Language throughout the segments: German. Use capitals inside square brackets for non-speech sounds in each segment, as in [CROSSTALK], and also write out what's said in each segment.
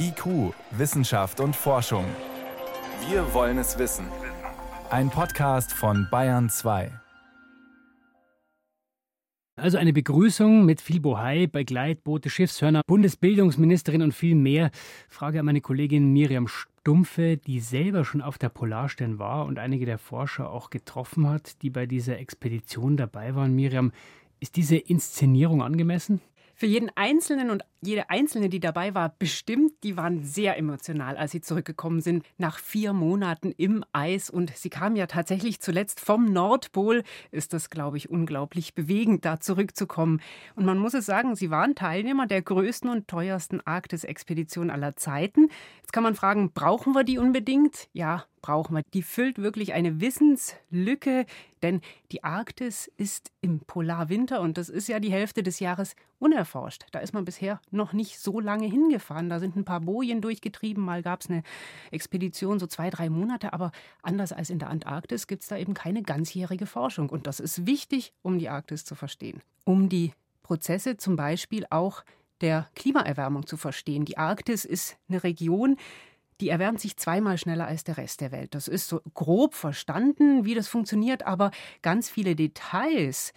IQ, Wissenschaft und Forschung. Wir wollen es wissen. Ein Podcast von Bayern 2. Also eine Begrüßung mit viel Bohai, Begleitboote, Schiffshörner, Bundesbildungsministerin und viel mehr. Frage an meine Kollegin Miriam Stumpfe, die selber schon auf der Polarstern war und einige der Forscher auch getroffen hat, die bei dieser Expedition dabei waren. Miriam, ist diese Inszenierung angemessen? Für jeden Einzelnen und jede Einzelne, die dabei war, bestimmt, die waren sehr emotional, als sie zurückgekommen sind, nach vier Monaten im Eis. Und sie kamen ja tatsächlich zuletzt vom Nordpol. Ist das, glaube ich, unglaublich bewegend, da zurückzukommen. Und man muss es sagen, sie waren Teilnehmer der größten und teuersten Arktis-Expedition aller Zeiten. Jetzt kann man fragen, brauchen wir die unbedingt? Ja, brauchen wir. Die füllt wirklich eine Wissenslücke, denn die Arktis ist im Polarwinter und das ist ja die Hälfte des Jahres unerforscht. Da ist man bisher noch nicht so lange hingefahren. Da sind ein paar Bojen durchgetrieben. Mal gab es eine Expedition, so zwei, drei Monate. Aber anders als in der Antarktis gibt es da eben keine ganzjährige Forschung. Und das ist wichtig, um die Arktis zu verstehen. Um die Prozesse zum Beispiel auch der Klimaerwärmung zu verstehen. Die Arktis ist eine Region, die erwärmt sich zweimal schneller als der Rest der Welt. Das ist so grob verstanden, wie das funktioniert, aber ganz viele Details,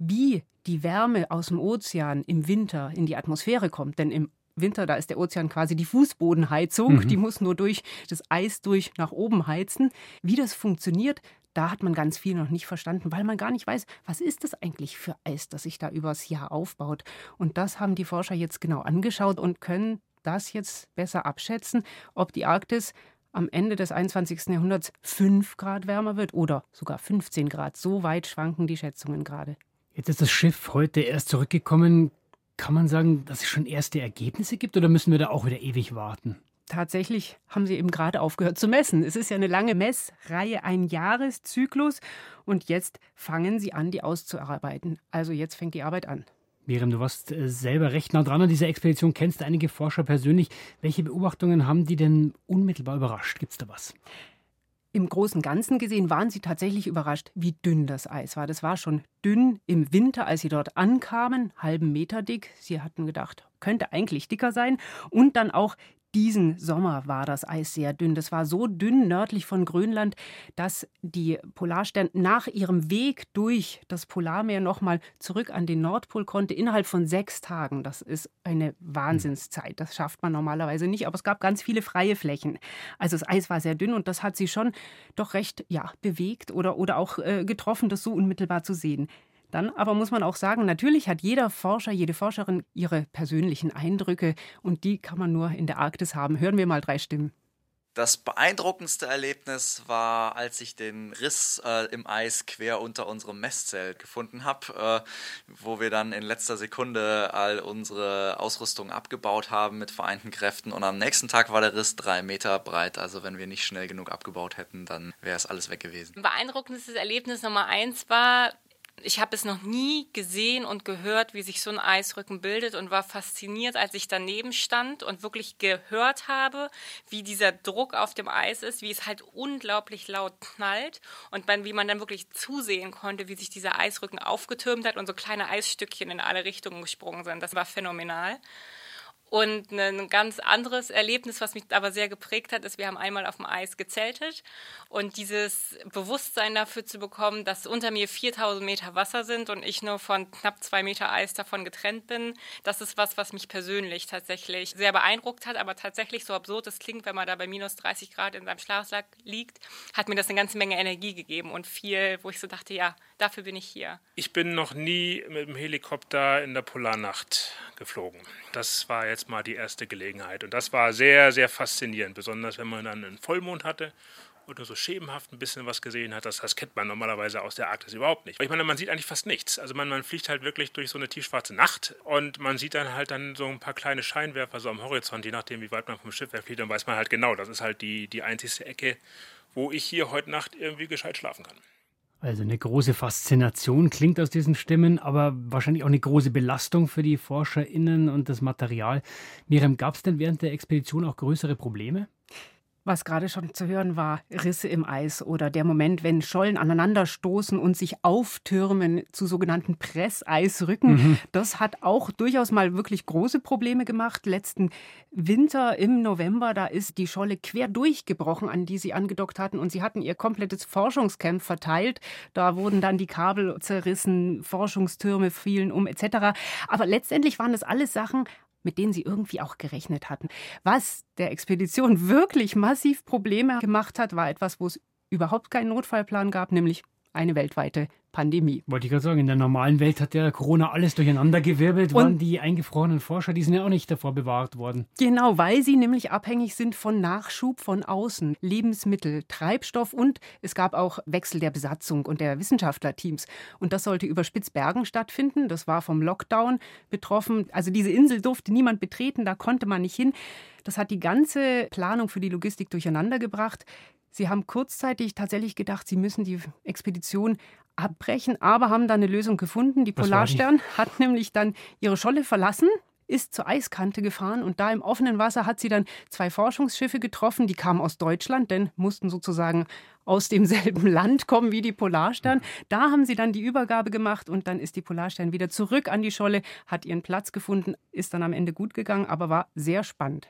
wie die Wärme aus dem Ozean im Winter in die Atmosphäre kommt. Denn im Winter, da ist der Ozean quasi die Fußbodenheizung. Mhm. Die muss nur durch das Eis durch nach oben heizen. Wie das funktioniert, da hat man ganz viel noch nicht verstanden, weil man gar nicht weiß, was ist das eigentlich für Eis, das sich da übers Jahr aufbaut. Und das haben die Forscher jetzt genau angeschaut und können das jetzt besser abschätzen, ob die Arktis am Ende des 21. Jahrhunderts 5 Grad wärmer wird oder sogar 15 Grad. So weit schwanken die Schätzungen gerade. Jetzt ist das Schiff heute erst zurückgekommen. Kann man sagen, dass es schon erste Ergebnisse gibt oder müssen wir da auch wieder ewig warten? Tatsächlich haben sie eben gerade aufgehört zu messen. Es ist ja eine lange Messreihe, ein Jahreszyklus. Und jetzt fangen sie an, die auszuarbeiten. Also jetzt fängt die Arbeit an. Miriam, du warst äh, selber recht nah dran an dieser Expedition, kennst einige Forscher persönlich. Welche Beobachtungen haben die denn unmittelbar überrascht? Gibt es da was? Im Großen Ganzen gesehen waren sie tatsächlich überrascht, wie dünn das Eis war. Das war schon dünn im Winter, als sie dort ankamen, halben Meter dick. Sie hatten gedacht, könnte eigentlich dicker sein. Und dann auch diesen Sommer war das Eis sehr dünn. Das war so dünn nördlich von Grönland, dass die Polarstern nach ihrem Weg durch das Polarmeer nochmal zurück an den Nordpol konnte, innerhalb von sechs Tagen. Das ist eine Wahnsinnszeit. Das schafft man normalerweise nicht. Aber es gab ganz viele freie Flächen. Also das Eis war sehr dünn und das hat sie schon doch recht ja, bewegt oder, oder auch äh, getroffen, das so unmittelbar zu sehen. Dann aber muss man auch sagen, natürlich hat jeder Forscher, jede Forscherin ihre persönlichen Eindrücke und die kann man nur in der Arktis haben. Hören wir mal drei Stimmen. Das beeindruckendste Erlebnis war, als ich den Riss äh, im Eis quer unter unserem Messzelt gefunden habe, äh, wo wir dann in letzter Sekunde all unsere Ausrüstung abgebaut haben mit vereinten Kräften. Und am nächsten Tag war der Riss drei Meter breit. Also wenn wir nicht schnell genug abgebaut hätten, dann wäre es alles weg gewesen. Beeindruckendes Erlebnis Nummer eins war, ich habe es noch nie gesehen und gehört, wie sich so ein Eisrücken bildet und war fasziniert, als ich daneben stand und wirklich gehört habe, wie dieser Druck auf dem Eis ist, wie es halt unglaublich laut knallt und man, wie man dann wirklich zusehen konnte, wie sich dieser Eisrücken aufgetürmt hat und so kleine Eisstückchen in alle Richtungen gesprungen sind. Das war phänomenal. Und ein ganz anderes Erlebnis, was mich aber sehr geprägt hat, ist, wir haben einmal auf dem Eis gezeltet und dieses Bewusstsein dafür zu bekommen, dass unter mir 4000 Meter Wasser sind und ich nur von knapp zwei Meter Eis davon getrennt bin, das ist was, was mich persönlich tatsächlich sehr beeindruckt hat, aber tatsächlich so absurd es klingt, wenn man da bei minus 30 Grad in seinem Schlafsack liegt, hat mir das eine ganze Menge Energie gegeben und viel, wo ich so dachte, ja, dafür bin ich hier. Ich bin noch nie mit dem Helikopter in der Polarnacht geflogen. Das war jetzt mal die erste Gelegenheit. Und das war sehr, sehr faszinierend, besonders wenn man dann einen Vollmond hatte und nur so schemenhaft ein bisschen was gesehen hat. Das, das kennt man normalerweise aus der Arktis überhaupt nicht. Ich meine, man sieht eigentlich fast nichts. Also man, man fliegt halt wirklich durch so eine tiefschwarze Nacht und man sieht dann halt dann so ein paar kleine Scheinwerfer so am Horizont, je nachdem, wie weit man vom Schiff wegfliegt, dann weiß man halt genau, das ist halt die, die einzigste Ecke, wo ich hier heute Nacht irgendwie gescheit schlafen kann. Also eine große Faszination klingt aus diesen Stimmen, aber wahrscheinlich auch eine große Belastung für die ForscherInnen und das Material. Miriam, gab es denn während der Expedition auch größere Probleme? Was gerade schon zu hören war, Risse im Eis oder der Moment, wenn Schollen aneinanderstoßen und sich auftürmen zu sogenannten Presseisrücken. Mhm. Das hat auch durchaus mal wirklich große Probleme gemacht. Letzten Winter im November, da ist die Scholle quer durchgebrochen, an die sie angedockt hatten. Und sie hatten ihr komplettes Forschungscamp verteilt. Da wurden dann die Kabel zerrissen, Forschungstürme fielen um etc. Aber letztendlich waren das alles Sachen, mit denen sie irgendwie auch gerechnet hatten. Was der Expedition wirklich massiv Probleme gemacht hat, war etwas, wo es überhaupt keinen Notfallplan gab, nämlich eine weltweite Pandemie. Wollte ich gerade sagen, in der normalen Welt hat ja Corona alles durcheinandergewirbelt. Und Waren die eingefrorenen Forscher, die sind ja auch nicht davor bewahrt worden. Genau, weil sie nämlich abhängig sind von Nachschub von außen, Lebensmittel, Treibstoff und es gab auch Wechsel der Besatzung und der Wissenschaftlerteams. Und das sollte über Spitzbergen stattfinden. Das war vom Lockdown betroffen. Also diese Insel durfte niemand betreten, da konnte man nicht hin. Das hat die ganze Planung für die Logistik durcheinander gebracht. Sie haben kurzzeitig tatsächlich gedacht, sie müssen die Expedition abbrechen, aber haben dann eine Lösung gefunden. Die Polarstern [LAUGHS] hat nämlich dann ihre Scholle verlassen, ist zur Eiskante gefahren und da im offenen Wasser hat sie dann zwei Forschungsschiffe getroffen, die kamen aus Deutschland, denn mussten sozusagen aus demselben [LAUGHS] Land kommen wie die Polarstern. Da haben sie dann die Übergabe gemacht und dann ist die Polarstern wieder zurück an die Scholle, hat ihren Platz gefunden, ist dann am Ende gut gegangen, aber war sehr spannend.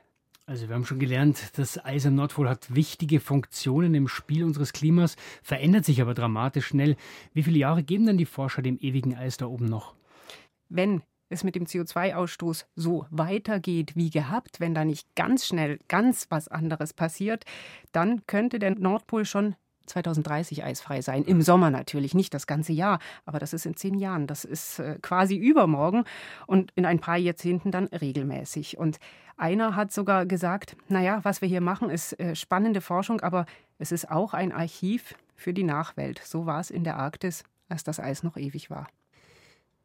Also wir haben schon gelernt, das Eis am Nordpol hat wichtige Funktionen im Spiel unseres Klimas, verändert sich aber dramatisch schnell. Wie viele Jahre geben denn die Forscher dem ewigen Eis da oben noch? Wenn es mit dem CO2-Ausstoß so weitergeht wie gehabt, wenn da nicht ganz schnell ganz was anderes passiert, dann könnte der Nordpol schon 2030 eisfrei sein. Im Sommer natürlich, nicht das ganze Jahr, aber das ist in zehn Jahren. Das ist äh, quasi übermorgen und in ein paar Jahrzehnten dann regelmäßig. Und einer hat sogar gesagt, naja, was wir hier machen, ist äh, spannende Forschung, aber es ist auch ein Archiv für die Nachwelt. So war es in der Arktis, als das Eis noch ewig war.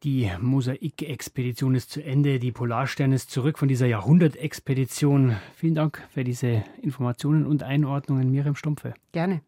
Die Mosaik-Expedition ist zu Ende. Die Polarstern ist zurück von dieser Jahrhundertexpedition. Vielen Dank für diese Informationen und Einordnungen, Miriam Stumpfe. Gerne.